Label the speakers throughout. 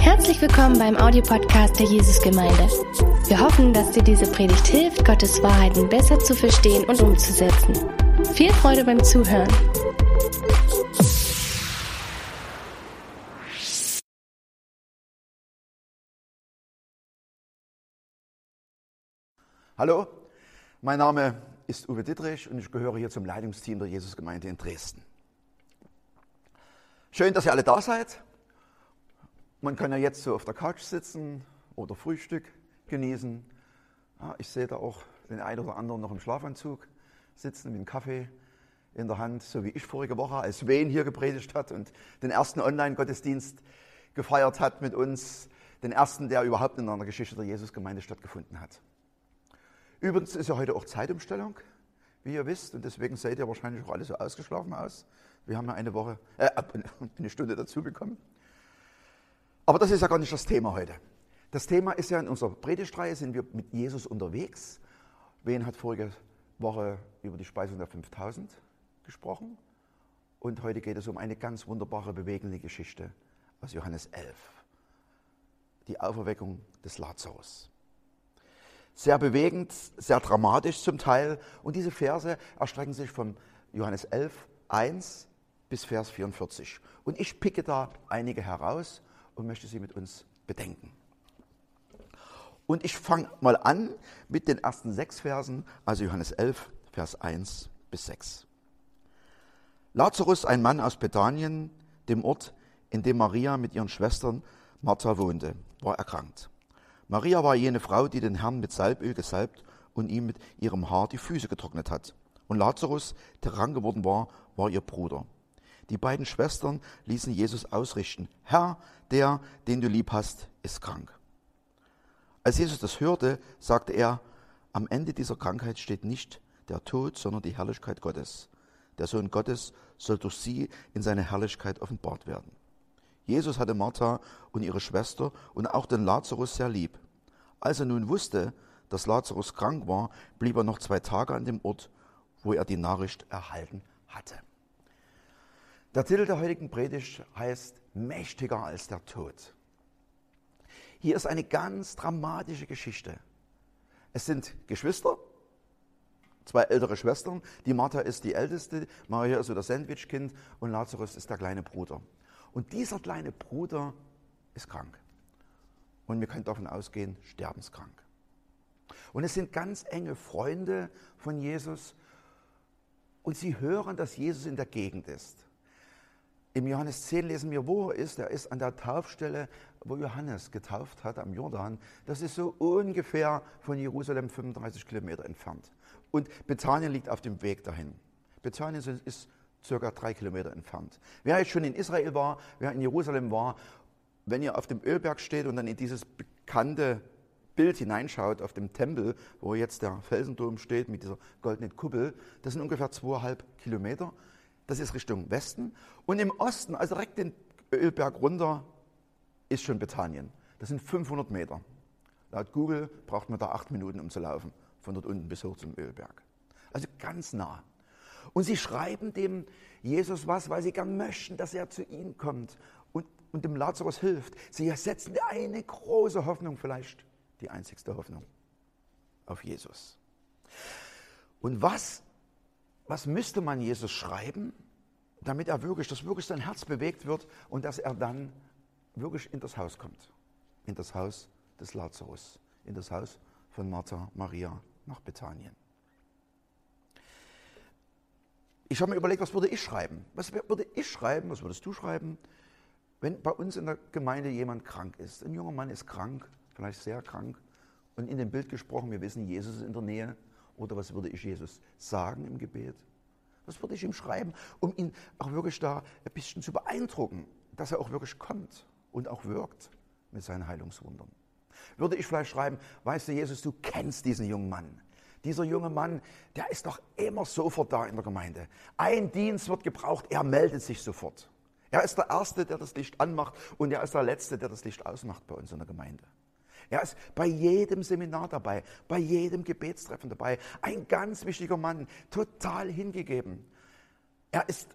Speaker 1: Herzlich willkommen beim Audiopodcast der Jesusgemeinde. Wir hoffen, dass dir diese Predigt hilft, Gottes Wahrheiten besser zu verstehen und umzusetzen. Viel Freude beim Zuhören.
Speaker 2: Hallo, mein Name ist Uwe Dittrich und ich gehöre hier zum Leitungsteam der Jesusgemeinde in Dresden. Schön, dass ihr alle da seid. Man kann ja jetzt so auf der Couch sitzen oder Frühstück genießen. Ja, ich sehe da auch den einen oder anderen noch im Schlafanzug sitzen mit einem Kaffee in der Hand, so wie ich vorige Woche, als Wayne hier gepredigt hat und den ersten Online-Gottesdienst gefeiert hat mit uns, den ersten, der überhaupt in einer Geschichte der Jesusgemeinde stattgefunden hat. Übrigens ist ja heute auch Zeitumstellung, wie ihr wisst, und deswegen seid ihr wahrscheinlich auch alle so ausgeschlafen aus. Wir haben ja eine Woche, äh, eine Stunde dazu bekommen. Aber das ist ja gar nicht das Thema heute. Das Thema ist ja in unserer Predigtreihe sind wir mit Jesus unterwegs. Wen hat vorige Woche über die Speisung der 5000 gesprochen? Und heute geht es um eine ganz wunderbare, bewegende Geschichte aus Johannes 11. Die Auferweckung des Lazarus sehr bewegend, sehr dramatisch zum Teil. Und diese Verse erstrecken sich von Johannes 11, 1 bis Vers 44. Und ich picke da einige heraus und möchte sie mit uns bedenken. Und ich fange mal an mit den ersten sechs Versen, also Johannes 11, Vers 1 bis 6. Lazarus, ein Mann aus Bethanien, dem Ort, in dem Maria mit ihren Schwestern Martha wohnte, war erkrankt. Maria war jene Frau, die den Herrn mit Salböl gesalbt und ihm mit ihrem Haar die Füße getrocknet hat. Und Lazarus, der krank geworden war, war ihr Bruder. Die beiden Schwestern ließen Jesus ausrichten, Herr, der, den du lieb hast, ist krank. Als Jesus das hörte, sagte er, am Ende dieser Krankheit steht nicht der Tod, sondern die Herrlichkeit Gottes. Der Sohn Gottes soll durch sie in seine Herrlichkeit offenbart werden. Jesus hatte Martha und ihre Schwester und auch den Lazarus sehr lieb. Als er nun wusste, dass Lazarus krank war, blieb er noch zwei Tage an dem Ort, wo er die Nachricht erhalten hatte. Der Titel der heutigen Predigt heißt Mächtiger als der Tod. Hier ist eine ganz dramatische Geschichte. Es sind Geschwister, zwei ältere Schwestern. Die Martha ist die älteste, Maria ist so das Sandwichkind und Lazarus ist der kleine Bruder. Und dieser kleine Bruder ist krank. Und wir können davon ausgehen, sterbenskrank. Und es sind ganz enge Freunde von Jesus. Und sie hören, dass Jesus in der Gegend ist. Im Johannes 10 lesen wir, wo er ist. Er ist an der Taufstelle, wo Johannes getauft hat, am Jordan. Das ist so ungefähr von Jerusalem 35 Kilometer entfernt. Und Bethanien liegt auf dem Weg dahin. Bethanien ist circa drei Kilometer entfernt. Wer jetzt schon in Israel war, wer in Jerusalem war, wenn ihr auf dem Ölberg steht und dann in dieses bekannte Bild hineinschaut auf dem Tempel, wo jetzt der Felsendom steht mit dieser goldenen Kuppel, das sind ungefähr zweieinhalb Kilometer. Das ist Richtung Westen. Und im Osten, also direkt den Ölberg runter, ist schon Bethanien. Das sind 500 Meter. Laut Google braucht man da acht Minuten, um zu laufen, von dort unten bis hoch zum Ölberg. Also ganz nah. Und sie schreiben dem Jesus was, weil sie gern möchten, dass er zu ihnen kommt und, und dem Lazarus hilft. Sie setzen eine große Hoffnung, vielleicht die einzigste Hoffnung, auf Jesus. Und was, was müsste man Jesus schreiben, damit er wirklich, dass wirklich sein Herz bewegt wird und dass er dann wirklich in das Haus kommt, in das Haus des Lazarus, in das Haus von Martha Maria nach Bethanien. Ich habe mir überlegt, was würde ich schreiben? Was würde ich schreiben? Was würdest du schreiben, wenn bei uns in der Gemeinde jemand krank ist? Ein junger Mann ist krank, vielleicht sehr krank. Und in dem Bild gesprochen, wir wissen, Jesus ist in der Nähe. Oder was würde ich Jesus sagen im Gebet? Was würde ich ihm schreiben, um ihn auch wirklich da ein bisschen zu beeindrucken, dass er auch wirklich kommt und auch wirkt mit seinen Heilungswundern? Würde ich vielleicht schreiben, weißt du, Jesus, du kennst diesen jungen Mann. Dieser junge Mann, der ist doch immer sofort da in der Gemeinde. Ein Dienst wird gebraucht, er meldet sich sofort. Er ist der Erste, der das Licht anmacht und er ist der Letzte, der das Licht ausmacht bei uns in der Gemeinde. Er ist bei jedem Seminar dabei, bei jedem Gebetstreffen dabei. Ein ganz wichtiger Mann, total hingegeben. Er ist,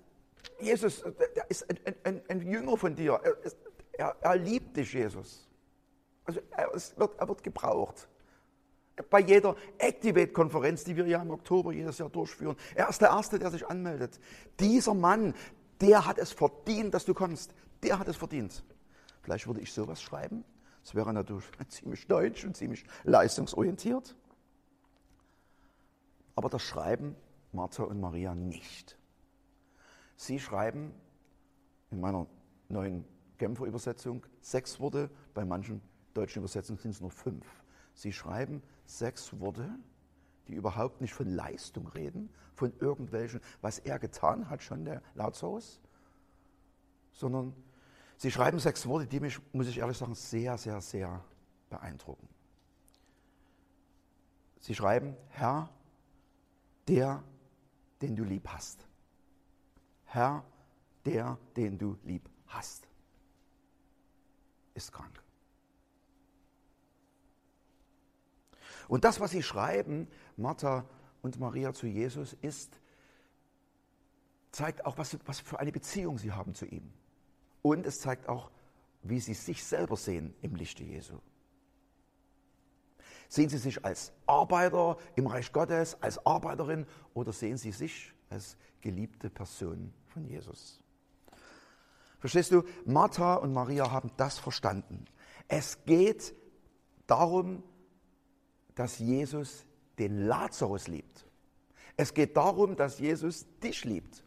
Speaker 2: Jesus, der ist ein, ein, ein Jünger von dir. Er ist, Er, er liebt dich, Jesus. Also er, wird, er wird gebraucht. Bei jeder Activate-Konferenz, die wir ja im Oktober jedes Jahr durchführen. Er ist der Erste, der sich anmeldet. Dieser Mann, der hat es verdient, dass du kommst. Der hat es verdient. Vielleicht würde ich sowas schreiben. Das wäre natürlich ziemlich deutsch und ziemlich leistungsorientiert. Aber das schreiben Martha und Maria nicht. Sie schreiben in meiner neuen Genfer Übersetzung sechs Worte, bei manchen deutschen Übersetzungen sind es nur fünf. Sie schreiben sechs Worte, die überhaupt nicht von Leistung reden, von irgendwelchen, was er getan hat, schon der Lazarus, sondern sie schreiben sechs Worte, die mich, muss ich ehrlich sagen, sehr, sehr, sehr beeindrucken. Sie schreiben, Herr, der, den du lieb hast. Herr, der, den du lieb hast, ist krank. Und das, was sie schreiben, Martha und Maria zu Jesus, ist, zeigt auch, was, was für eine Beziehung sie haben zu ihm. Und es zeigt auch, wie sie sich selber sehen im Lichte Jesu. Sehen Sie sich als Arbeiter im Reich Gottes, als Arbeiterin oder sehen Sie sich als geliebte Person von Jesus? Verstehst du? Martha und Maria haben das verstanden. Es geht darum, dass Jesus den Lazarus liebt. Es geht darum, dass Jesus dich liebt.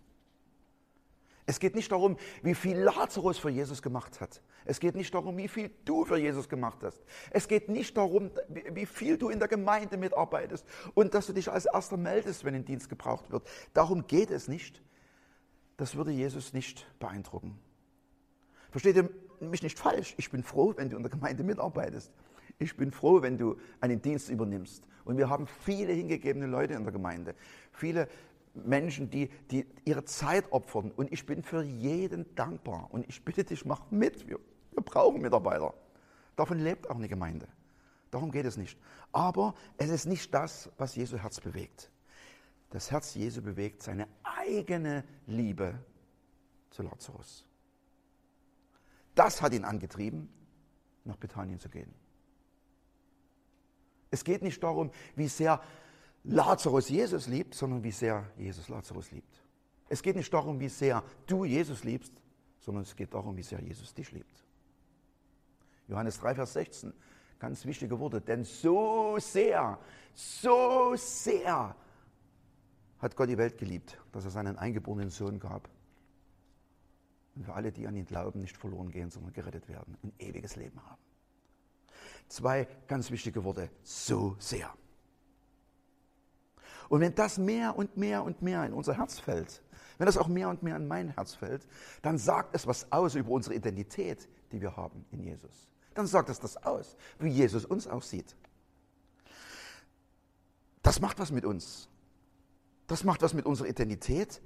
Speaker 2: Es geht nicht darum, wie viel Lazarus für Jesus gemacht hat. Es geht nicht darum, wie viel du für Jesus gemacht hast. Es geht nicht darum, wie viel du in der Gemeinde mitarbeitest und dass du dich als Erster meldest, wenn ein Dienst gebraucht wird. Darum geht es nicht. Das würde Jesus nicht beeindrucken. Versteht ihr mich nicht falsch? Ich bin froh, wenn du in der Gemeinde mitarbeitest. Ich bin froh, wenn du einen Dienst übernimmst. Und wir haben viele hingegebene Leute in der Gemeinde. Viele Menschen, die, die ihre Zeit opfern. Und ich bin für jeden dankbar. Und ich bitte dich, mach mit. Wir, wir brauchen Mitarbeiter. Davon lebt auch eine Gemeinde. Darum geht es nicht. Aber es ist nicht das, was Jesu Herz bewegt. Das Herz Jesu bewegt seine eigene Liebe zu Lazarus. Das hat ihn angetrieben, nach Bethanien zu gehen. Es geht nicht darum, wie sehr Lazarus Jesus liebt, sondern wie sehr Jesus Lazarus liebt. Es geht nicht darum, wie sehr du Jesus liebst, sondern es geht darum, wie sehr Jesus dich liebt. Johannes 3, Vers 16, ganz wichtige Worte. Denn so sehr, so sehr hat Gott die Welt geliebt, dass er seinen eingeborenen Sohn gab. Und für alle, die an ihn glauben, nicht verloren gehen, sondern gerettet werden und ewiges Leben haben. Zwei ganz wichtige Worte. So sehr. Und wenn das mehr und mehr und mehr in unser Herz fällt, wenn das auch mehr und mehr in mein Herz fällt, dann sagt es was aus über unsere Identität, die wir haben in Jesus. Dann sagt es das aus, wie Jesus uns aussieht. Das macht was mit uns. Das macht was mit unserer Identität,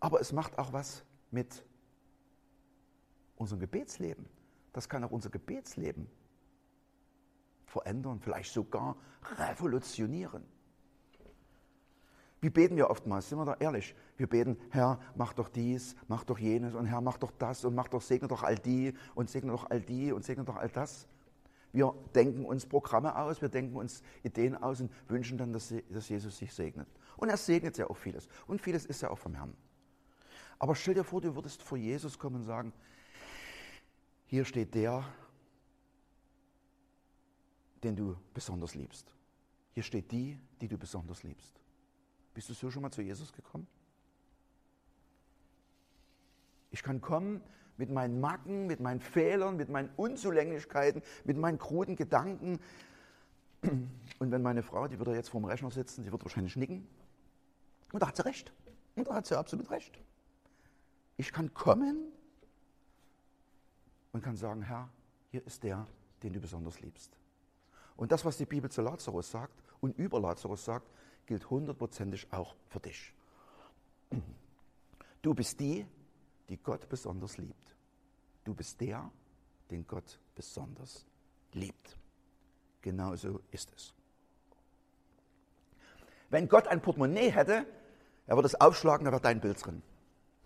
Speaker 2: aber es macht auch was mit unserem Gebetsleben. Das kann auch unser Gebetsleben verändern, vielleicht sogar revolutionieren. Wie beten wir oftmals? Sind wir da ehrlich? Wir beten, Herr, mach doch dies, mach doch jenes und Herr, mach doch das und mach doch, segne doch all die und segne doch all die und segne doch all das. Wir denken uns Programme aus, wir denken uns Ideen aus und wünschen dann, dass, dass Jesus sich segnet. Und er segnet ja auch vieles. Und vieles ist ja auch vom Herrn. Aber stell dir vor, du würdest vor Jesus kommen und sagen, hier steht der, den du besonders liebst. Hier steht die, die du besonders liebst. Bist du so schon mal zu Jesus gekommen? Ich kann kommen mit meinen Macken, mit meinen Fehlern, mit meinen Unzulänglichkeiten, mit meinen kruden Gedanken. Und wenn meine Frau, die würde jetzt vorm Rechner sitzen, die wird wahrscheinlich nicken. Und da hat sie recht. Und da hat sie absolut recht. Ich kann kommen und kann sagen, Herr, hier ist der, den du besonders liebst. Und das, was die Bibel zu Lazarus sagt und über Lazarus sagt, gilt hundertprozentig auch für dich. Du bist die, die Gott besonders liebt. Du bist der, den Gott besonders liebt. Genauso ist es. Wenn Gott ein Portemonnaie hätte, er würde es aufschlagen, da wäre dein Bild drin.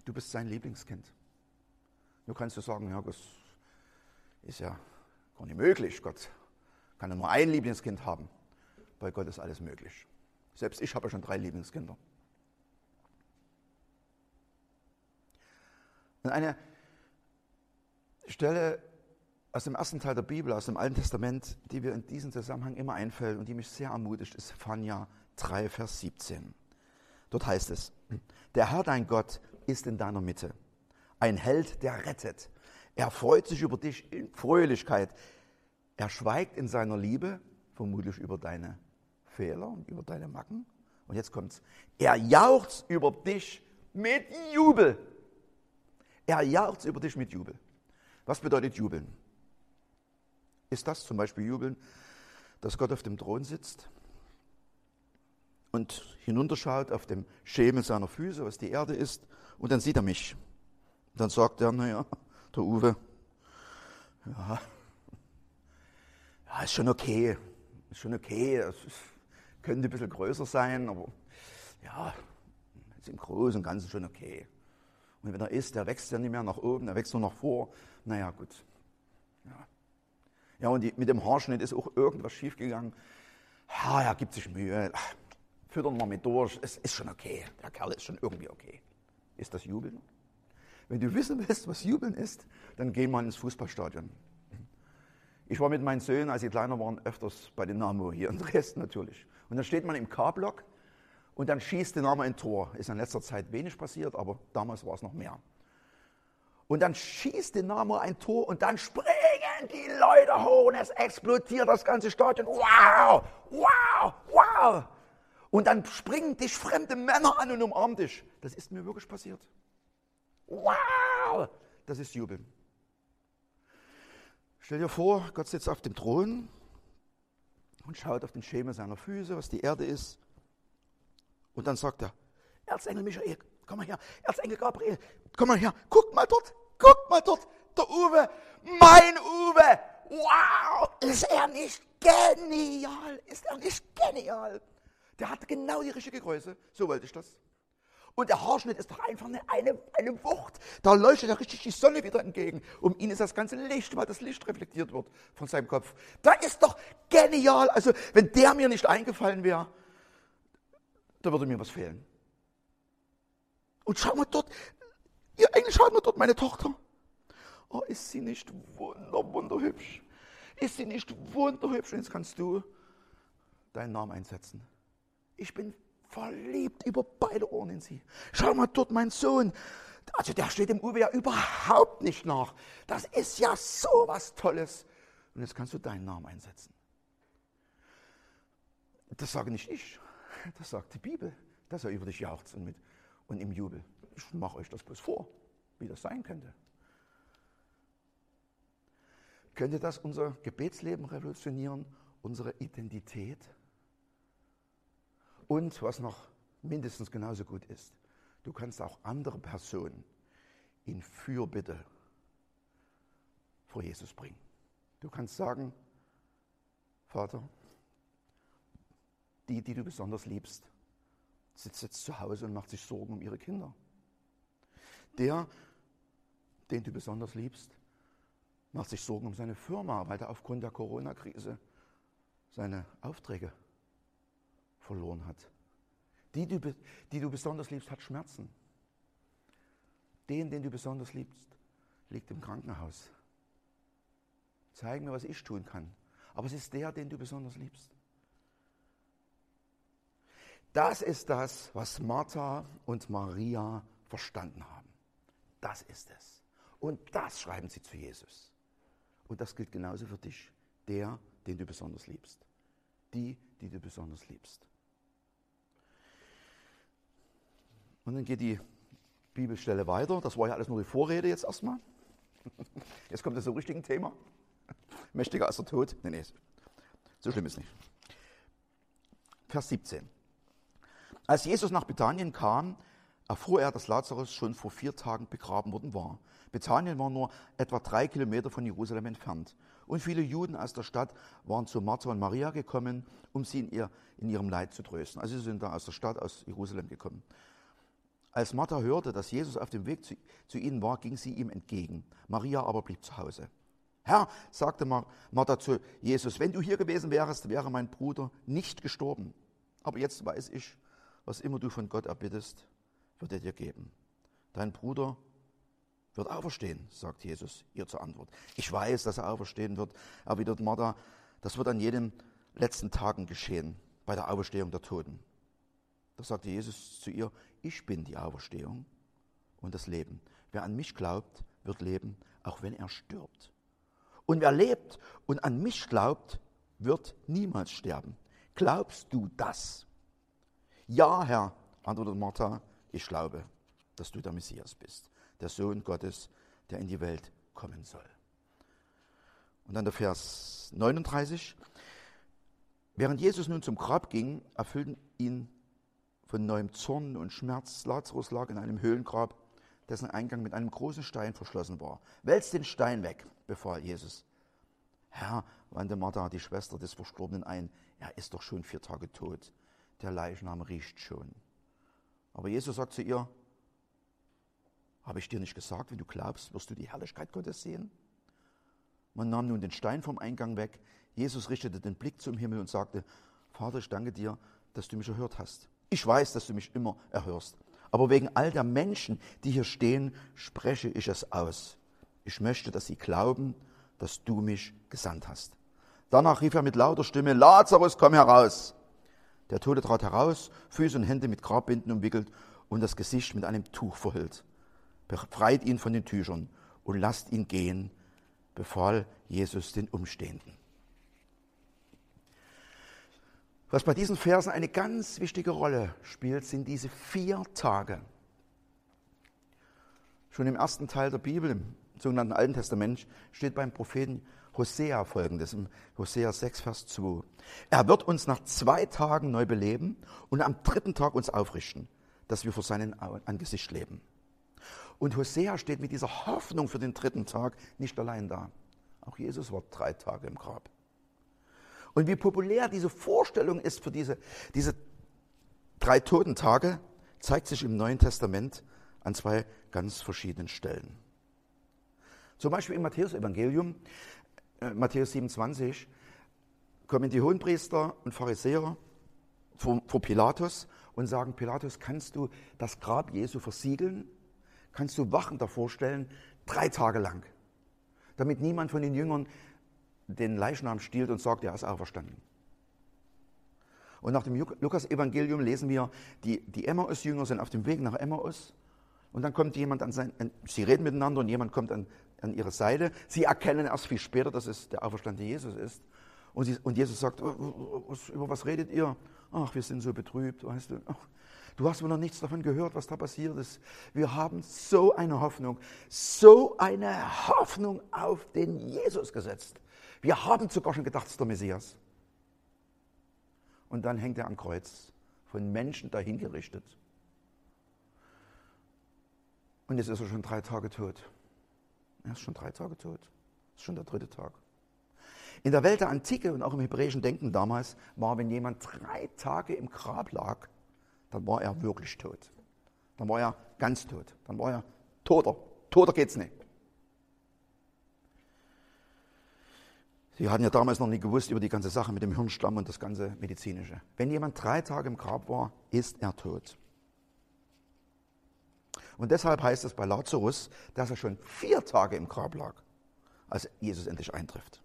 Speaker 2: Du bist sein Lieblingskind. Du kannst du sagen, ja, das Ist ja gar nicht möglich. Gott kann ja nur ein Lieblingskind haben. Bei Gott ist alles möglich. Selbst ich habe schon drei Lieblingskinder. Und eine Stelle aus dem ersten Teil der Bibel, aus dem Alten Testament, die mir in diesem Zusammenhang immer einfällt und die mich sehr ermutigt, ist Phania 3, Vers 17. Dort heißt es, der Herr dein Gott ist in deiner Mitte, ein Held, der rettet. Er freut sich über dich in Fröhlichkeit. Er schweigt in seiner Liebe, vermutlich über deine Fehler und über deine Macken. Und jetzt kommt's. Er jauchzt über dich mit Jubel. Er jauchzt über dich mit Jubel. Was bedeutet jubeln? Ist das zum Beispiel jubeln, dass Gott auf dem Thron sitzt und hinunterschaut auf dem Schemel seiner Füße, was die Erde ist, und dann sieht er mich. Dann sagt er, naja, der Uwe, ja, ja, ist schon okay, ist schon okay, es könnte ein bisschen größer sein, aber ja, ist im Großen und Ganzen schon okay. Und wenn er isst, der wächst ja nicht mehr nach oben, der wächst nur nach vor. Naja, gut. Ja, ja und die, mit dem Haarschnitt ist auch irgendwas schiefgegangen. Ja, er gibt sich Mühe. Füttern wir mit durch. Es ist schon okay. Der Kerl ist schon irgendwie okay. Ist das Jubeln? Wenn du wissen willst, was Jubeln ist, dann geh mal ins Fußballstadion. Ich war mit meinen Söhnen, als sie kleiner waren, öfters bei Dynamo hier in Dresden natürlich. Und dann steht man im K-Block und dann schießt Dynamo ein Tor. Ist in letzter Zeit wenig passiert, aber damals war es noch mehr. Und dann schießt Dynamo ein Tor und dann springen die Leute hoch und es explodiert das ganze Stadion. Wow, wow, wow. Und dann springen dich fremde Männer an und umarmen dich. Das ist mir wirklich passiert. Wow, das ist Jubeln. Stell dir vor, Gott sitzt auf dem Thron und schaut auf den Schemel seiner Füße, was die Erde ist. Und dann sagt er, Erzengel Michael, komm mal her, Erzengel Gabriel, komm mal her, guck mal dort, guck mal dort, der Uwe, mein Uwe, wow, ist er nicht genial, ist er nicht genial. Der hat genau die richtige Größe, so wollte ich das. Und der Haarschnitt ist doch einfach eine, eine, eine Wucht. Da leuchtet ja richtig die Sonne wieder entgegen. Um ihn ist das ganze Licht, weil das Licht reflektiert wird von seinem Kopf. Da ist doch genial. Also, wenn der mir nicht eingefallen wäre, da würde mir was fehlen. Und schau mal dort, ihr Engel, schaut mal dort, meine Tochter. Oh, ist sie nicht wunder, wunderhübsch? Ist sie nicht wunderhübsch? Und jetzt kannst du deinen Namen einsetzen. Ich bin verliebt über beide Ohren in sie. Schau mal dort, mein Sohn. Also der steht dem Uwe ja überhaupt nicht nach. Das ist ja so was Tolles. Und jetzt kannst du deinen Namen einsetzen. Das sage nicht ich. Das sagt die Bibel, dass er über dich jauchzt und, mit, und im Jubel. Ich mache euch das bloß vor, wie das sein könnte. Könnte das unser Gebetsleben revolutionieren, unsere Identität? Und was noch mindestens genauso gut ist, du kannst auch andere Personen in Fürbitte vor Jesus bringen. Du kannst sagen, Vater, die, die du besonders liebst, sitzt jetzt zu Hause und macht sich Sorgen um ihre Kinder. Der, den du besonders liebst, macht sich Sorgen um seine Firma, weil er aufgrund der Corona-Krise seine Aufträge verloren hat. Die, die, du besonders liebst, hat Schmerzen. Den, den du besonders liebst, liegt im Krankenhaus. Zeig mir, was ich tun kann. Aber es ist der, den du besonders liebst. Das ist das, was Martha und Maria verstanden haben. Das ist es. Und das schreiben sie zu Jesus. Und das gilt genauso für dich. Der, den du besonders liebst. Die, die du besonders liebst. Und dann geht die Bibelstelle weiter. Das war ja alles nur die Vorrede jetzt erstmal. Jetzt kommt das so richtige Thema. Mächtiger als der Tod. Nee, nee, so schlimm ist nicht. Vers 17. Als Jesus nach Bethanien kam, erfuhr er, dass Lazarus schon vor vier Tagen begraben worden war. Bethanien war nur etwa drei Kilometer von Jerusalem entfernt. Und viele Juden aus der Stadt waren zu Martha und Maria gekommen, um sie in, ihr, in ihrem Leid zu trösten. Also sie sind da aus der Stadt, aus Jerusalem gekommen. Als Martha hörte, dass Jesus auf dem Weg zu, zu ihnen war, ging sie ihm entgegen. Maria aber blieb zu Hause. Herr, sagte Martha zu Jesus, wenn du hier gewesen wärst, wäre mein Bruder nicht gestorben. Aber jetzt weiß ich, was immer du von Gott erbittest, wird er dir geben. Dein Bruder wird auferstehen, sagt Jesus ihr zur Antwort. Ich weiß, dass er auferstehen wird, erwidert Martha, das wird an jedem letzten Tagen geschehen, bei der Auferstehung der Toten. Da sagte Jesus zu ihr, ich bin die Auferstehung und das Leben. Wer an mich glaubt, wird leben, auch wenn er stirbt. Und wer lebt und an mich glaubt, wird niemals sterben. Glaubst du das? Ja, Herr, antwortet Martha, ich glaube, dass du der Messias bist, der Sohn Gottes, der in die Welt kommen soll. Und dann der Vers 39. Während Jesus nun zum Grab ging, erfüllten ihn von neuem Zorn und Schmerz. Lazarus lag in einem Höhlengrab, dessen Eingang mit einem großen Stein verschlossen war. Wälzt den Stein weg, befahl Jesus. Herr, wandte Martha, die Schwester des Verstorbenen, ein, er ist doch schon vier Tage tot. Der Leichnam riecht schon. Aber Jesus sagt zu ihr, habe ich dir nicht gesagt, wenn du glaubst, wirst du die Herrlichkeit Gottes sehen? Man nahm nun den Stein vom Eingang weg. Jesus richtete den Blick zum Himmel und sagte, Vater, ich danke dir, dass du mich erhört hast. Ich weiß, dass du mich immer erhörst. Aber wegen all der Menschen, die hier stehen, spreche ich es aus. Ich möchte, dass sie glauben, dass du mich gesandt hast. Danach rief er mit lauter Stimme, Lazarus, komm heraus. Der Tote trat heraus, Füße und Hände mit Grabbinden umwickelt und das Gesicht mit einem Tuch verhüllt. Befreit ihn von den Tüchern und lasst ihn gehen, befahl Jesus den Umstehenden. Was bei diesen Versen eine ganz wichtige Rolle spielt, sind diese vier Tage. Schon im ersten Teil der Bibel, im sogenannten Alten Testament, steht beim Propheten Hosea folgendes, im Hosea 6, Vers 2. Er wird uns nach zwei Tagen neu beleben und am dritten Tag uns aufrichten, dass wir vor seinem Angesicht leben. Und Hosea steht mit dieser Hoffnung für den dritten Tag nicht allein da. Auch Jesus war drei Tage im Grab. Und wie populär diese Vorstellung ist für diese, diese drei Totentage, zeigt sich im Neuen Testament an zwei ganz verschiedenen Stellen. Zum Beispiel im Matthäus-Evangelium, äh, Matthäus 27, kommen die Hohenpriester und Pharisäer vor, vor Pilatus und sagen, Pilatus, kannst du das Grab Jesu versiegeln? Kannst du Wachen davor stellen, drei Tage lang, damit niemand von den Jüngern den Leichnam stiehlt und sagt, er ist auferstanden. Und nach dem Lukas-Evangelium lesen wir, die, die Emmaus-Jünger sind auf dem Weg nach Emmaus und dann kommt jemand an sein, sie reden miteinander und jemand kommt an, an ihre Seite. Sie erkennen erst viel später, dass es der auferstandene Jesus ist. Und, sie, und Jesus sagt, oh, oh, was, über was redet ihr? Ach, wir sind so betrübt, weißt du. Ach, du hast wohl noch nichts davon gehört, was da passiert ist. Wir haben so eine Hoffnung, so eine Hoffnung auf den Jesus gesetzt. Wir haben sogar schon gedacht, es ist der Messias. Und dann hängt er am Kreuz, von Menschen dahingerichtet. Und jetzt ist er schon drei Tage tot. Er ist schon drei Tage tot. Das ist schon der dritte Tag. In der Welt der Antike und auch im hebräischen Denken damals war, wenn jemand drei Tage im Grab lag, dann war er wirklich tot. Dann war er ganz tot. Dann war er toter. Toter geht's nicht. Sie hatten ja damals noch nie gewusst über die ganze Sache mit dem Hirnstamm und das ganze Medizinische. Wenn jemand drei Tage im Grab war, ist er tot. Und deshalb heißt es bei Lazarus, dass er schon vier Tage im Grab lag, als Jesus endlich eintrifft.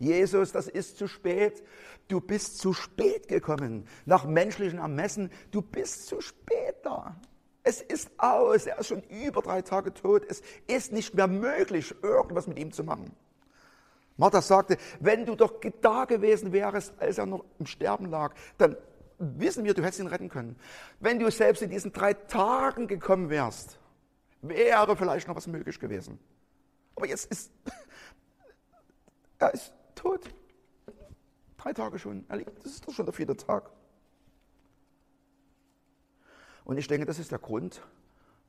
Speaker 2: Jesus, das ist zu spät. Du bist zu spät gekommen. Nach menschlichen Ermessen, du bist zu spät da. Es ist aus. Er ist schon über drei Tage tot. Es ist nicht mehr möglich, irgendwas mit ihm zu machen. Martha sagte, wenn du doch da gewesen wärst, als er noch im Sterben lag, dann wissen wir, du hättest ihn retten können. Wenn du selbst in diesen drei Tagen gekommen wärst, wäre vielleicht noch was möglich gewesen. Aber jetzt ist, er ist tot. Drei Tage schon. Das ist doch schon der vierte Tag. Und ich denke, das ist der Grund,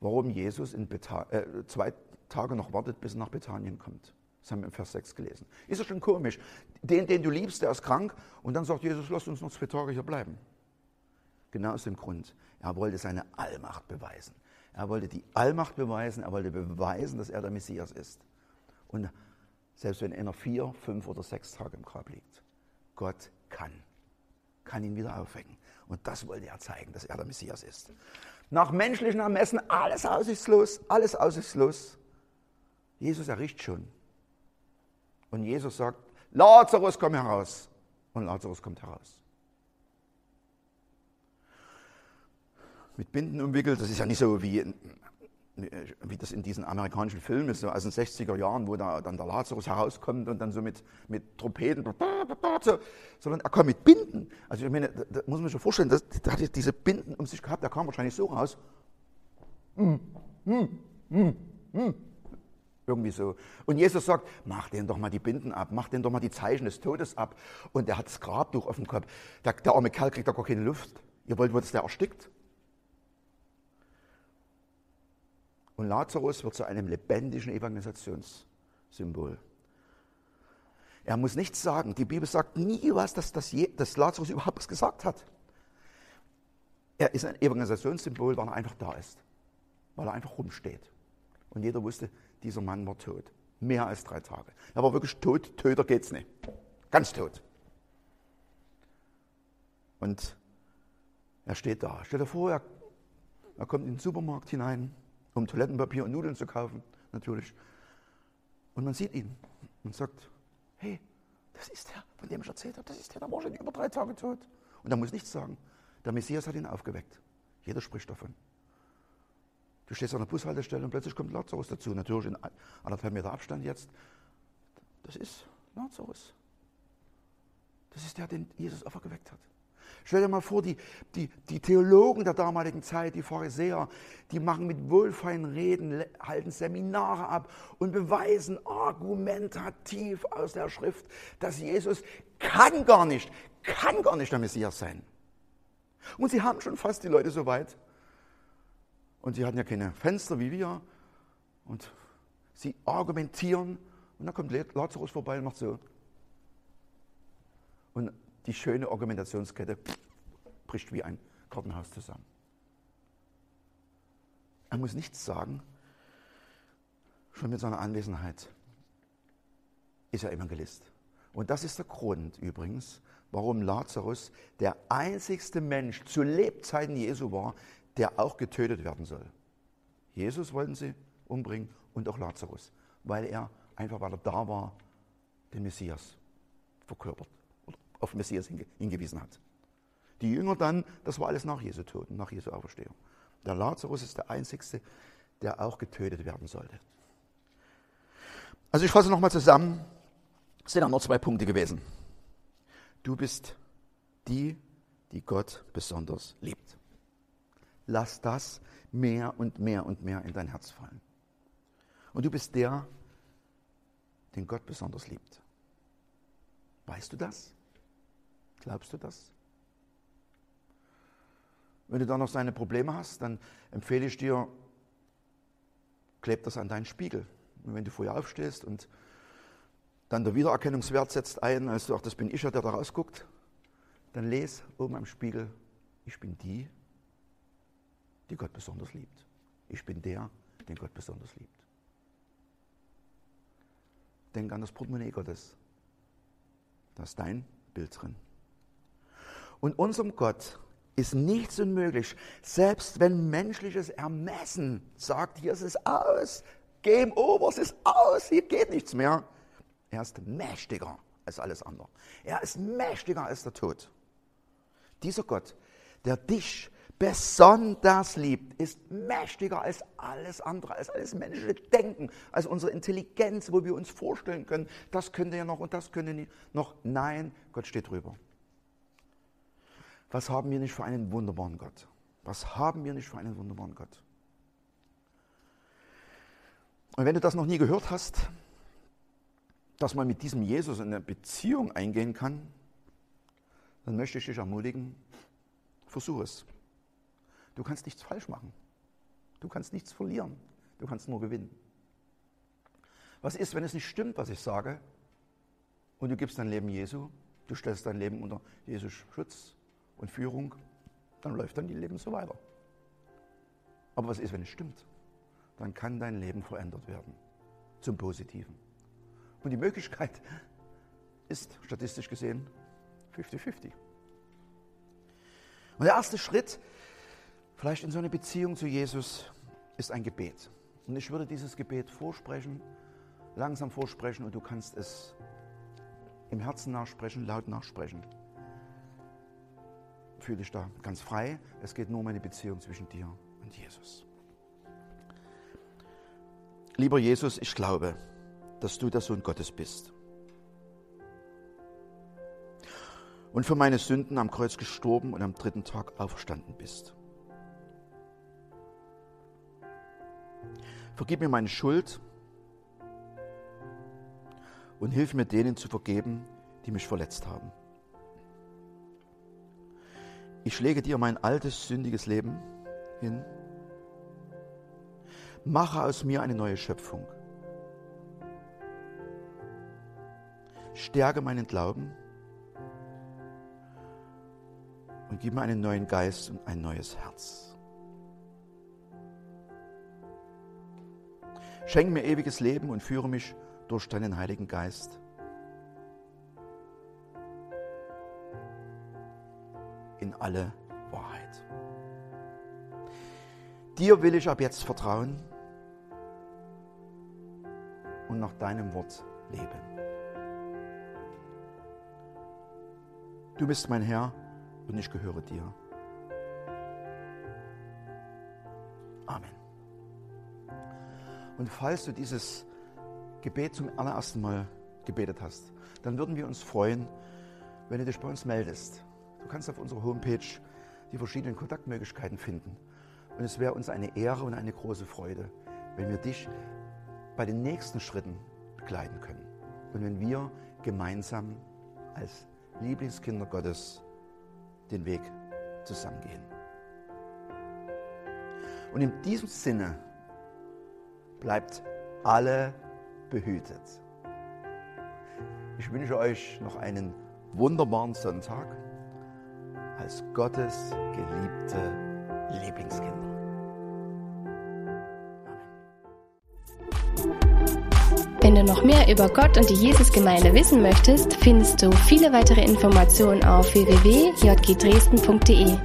Speaker 2: warum Jesus äh, zwei Tage noch wartet, bis er nach Bethanien kommt. Das haben wir im Vers 6 gelesen. Ist das schon komisch? Den, den du liebst, der ist krank und dann sagt Jesus, lass uns noch zwei Tage hier bleiben. Genau aus dem Grund. Er wollte seine Allmacht beweisen. Er wollte die Allmacht beweisen, er wollte beweisen, dass er der Messias ist. Und Selbst wenn einer vier, fünf oder sechs Tage im Grab liegt. Gott kann. Kann ihn wieder aufwecken. Und das wollte er zeigen, dass er der Messias ist. Nach menschlichen Ermessen alles aussichtslos, alles aussichtslos. Jesus erricht schon. Und Jesus sagt, Lazarus, komm heraus. Und Lazarus kommt heraus. Mit Binden umwickelt, das ist ja nicht so wie, wie das in diesen amerikanischen Filmen ist, so aus den 60er Jahren, wo da, dann der Lazarus herauskommt und dann so mit, mit Trompeten, so, sondern er kam mit Binden. Also ich meine, da, da muss man sich vorstellen, der hat diese Binden um sich gehabt, der kam wahrscheinlich so raus. Mm, mm, mm. Irgendwie so. Und Jesus sagt, mach den doch mal die Binden ab, mach den doch mal die Zeichen des Todes ab. Und er hat das Grabtuch auf dem Kopf. Der, der arme Kerl kriegt da gar keine Luft. Ihr wollt dass der erstickt? Und Lazarus wird zu einem lebendigen Evangelisationssymbol. Er muss nichts sagen. Die Bibel sagt nie was, dass, dass, dass Lazarus überhaupt was gesagt hat. Er ist ein Evangelisationssymbol, weil er einfach da ist. Weil er einfach rumsteht. Und jeder wusste, dieser Mann war tot. Mehr als drei Tage. Er war wirklich tot. Töter geht's nicht. Ganz tot. Und er steht da. Stell dir vor, er, er kommt in den Supermarkt hinein, um Toilettenpapier und Nudeln zu kaufen, natürlich. Und man sieht ihn und sagt, hey, das ist der, von dem ich erzählt habe, das ist der, der war schon über drei Tage tot. Und er muss nichts sagen. Der Messias hat ihn aufgeweckt. Jeder spricht davon. Du stehst an der Bushaltestelle und plötzlich kommt Lazarus dazu. Natürlich in anderthalb Meter Abstand jetzt. Das ist Lazarus. Das ist der, den Jesus aufgeweckt hat. Stell dir mal vor, die, die, die Theologen der damaligen Zeit, die Pharisäer, die machen mit wohlfeinen Reden, halten Seminare ab und beweisen argumentativ aus der Schrift, dass Jesus kann gar nicht, kann gar nicht der Messias sein. Und sie haben schon fast die Leute so weit, und sie hatten ja keine Fenster wie wir. Und sie argumentieren. Und dann kommt Lazarus vorbei und macht so. Und die schöne Argumentationskette bricht wie ein Kartenhaus zusammen. Er muss nichts sagen. Schon mit seiner Anwesenheit ist er Evangelist. Und das ist der Grund übrigens, warum Lazarus der einzigste Mensch zu Lebzeiten Jesu war, der auch getötet werden soll. Jesus wollten sie umbringen und auch Lazarus, weil er einfach, weil er da war, den Messias verkörpert, auf Messias hingewiesen hat. Die Jünger dann, das war alles nach Jesu Tod nach Jesu Auferstehung. Der Lazarus ist der Einzige, der auch getötet werden sollte. Also ich fasse nochmal zusammen, es sind auch noch zwei Punkte gewesen. Du bist die, die Gott besonders liebt lass das mehr und mehr und mehr in dein Herz fallen. Und du bist der, den Gott besonders liebt. Weißt du das? Glaubst du das? Wenn du da noch seine Probleme hast, dann empfehle ich dir, kleb das an deinen Spiegel. Und wenn du vorher aufstehst und dann der Wiedererkennungswert setzt ein, also auch das bin ich ja, der da rausguckt, dann lese oben am Spiegel, ich bin die, die Gott besonders liebt. Ich bin der, den Gott besonders liebt. Denk an das Portemonnaie Gottes. Da ist dein Bild drin. Und unserem Gott ist nichts unmöglich, selbst wenn menschliches Ermessen sagt, hier ist es aus, Game over, es ist aus, hier geht nichts mehr. Er ist mächtiger als alles andere. Er ist mächtiger als der Tod. Dieser Gott, der dich besonders liebt, ist mächtiger als alles andere, als alles menschliche Denken, als unsere Intelligenz, wo wir uns vorstellen können, das könnte ja noch und das könnte nicht noch. Nein, Gott steht drüber. Was haben wir nicht für einen wunderbaren Gott? Was haben wir nicht für einen wunderbaren Gott? Und wenn du das noch nie gehört hast, dass man mit diesem Jesus in eine Beziehung eingehen kann, dann möchte ich dich ermutigen, versuch es. Du kannst nichts falsch machen. Du kannst nichts verlieren. Du kannst nur gewinnen. Was ist, wenn es nicht stimmt, was ich sage, und du gibst dein Leben Jesu, du stellst dein Leben unter Jesus Schutz und Führung, dann läuft dein Leben so weiter. Aber was ist, wenn es stimmt? Dann kann dein Leben verändert werden zum Positiven. Und die Möglichkeit ist statistisch gesehen 50-50. Und der erste Schritt, vielleicht in so eine Beziehung zu Jesus, ist ein Gebet. Und ich würde dieses Gebet vorsprechen, langsam vorsprechen und du kannst es im Herzen nachsprechen, laut nachsprechen. Fühle dich da ganz frei. Es geht nur um eine Beziehung zwischen dir und Jesus. Lieber Jesus, ich glaube, dass du der Sohn Gottes bist. Und für meine Sünden am Kreuz gestorben und am dritten Tag auferstanden bist. Vergib mir meine Schuld und hilf mir denen zu vergeben, die mich verletzt haben. Ich schläge dir mein altes, sündiges Leben hin. Mache aus mir eine neue Schöpfung. Stärke meinen Glauben und gib mir einen neuen Geist und ein neues Herz. Schenk mir ewiges Leben und führe mich durch deinen Heiligen Geist. Alle Wahrheit. Dir will ich ab jetzt vertrauen und nach deinem Wort leben. Du bist mein Herr und ich gehöre dir. Amen. Und falls du dieses Gebet zum allerersten Mal gebetet hast, dann würden wir uns freuen, wenn du dich bei uns meldest. Du kannst auf unserer Homepage die verschiedenen Kontaktmöglichkeiten finden. Und es wäre uns eine Ehre und eine große Freude, wenn wir dich bei den nächsten Schritten begleiten können. Und wenn wir gemeinsam als Lieblingskinder Gottes den Weg zusammengehen. Und in diesem Sinne bleibt alle behütet. Ich wünsche euch noch einen wunderbaren Sonntag als Gottes geliebte Lieblingskinder.
Speaker 1: Wenn du noch mehr über Gott und die Jesusgemeinde wissen möchtest, findest du viele weitere Informationen auf www.jgdresden.de.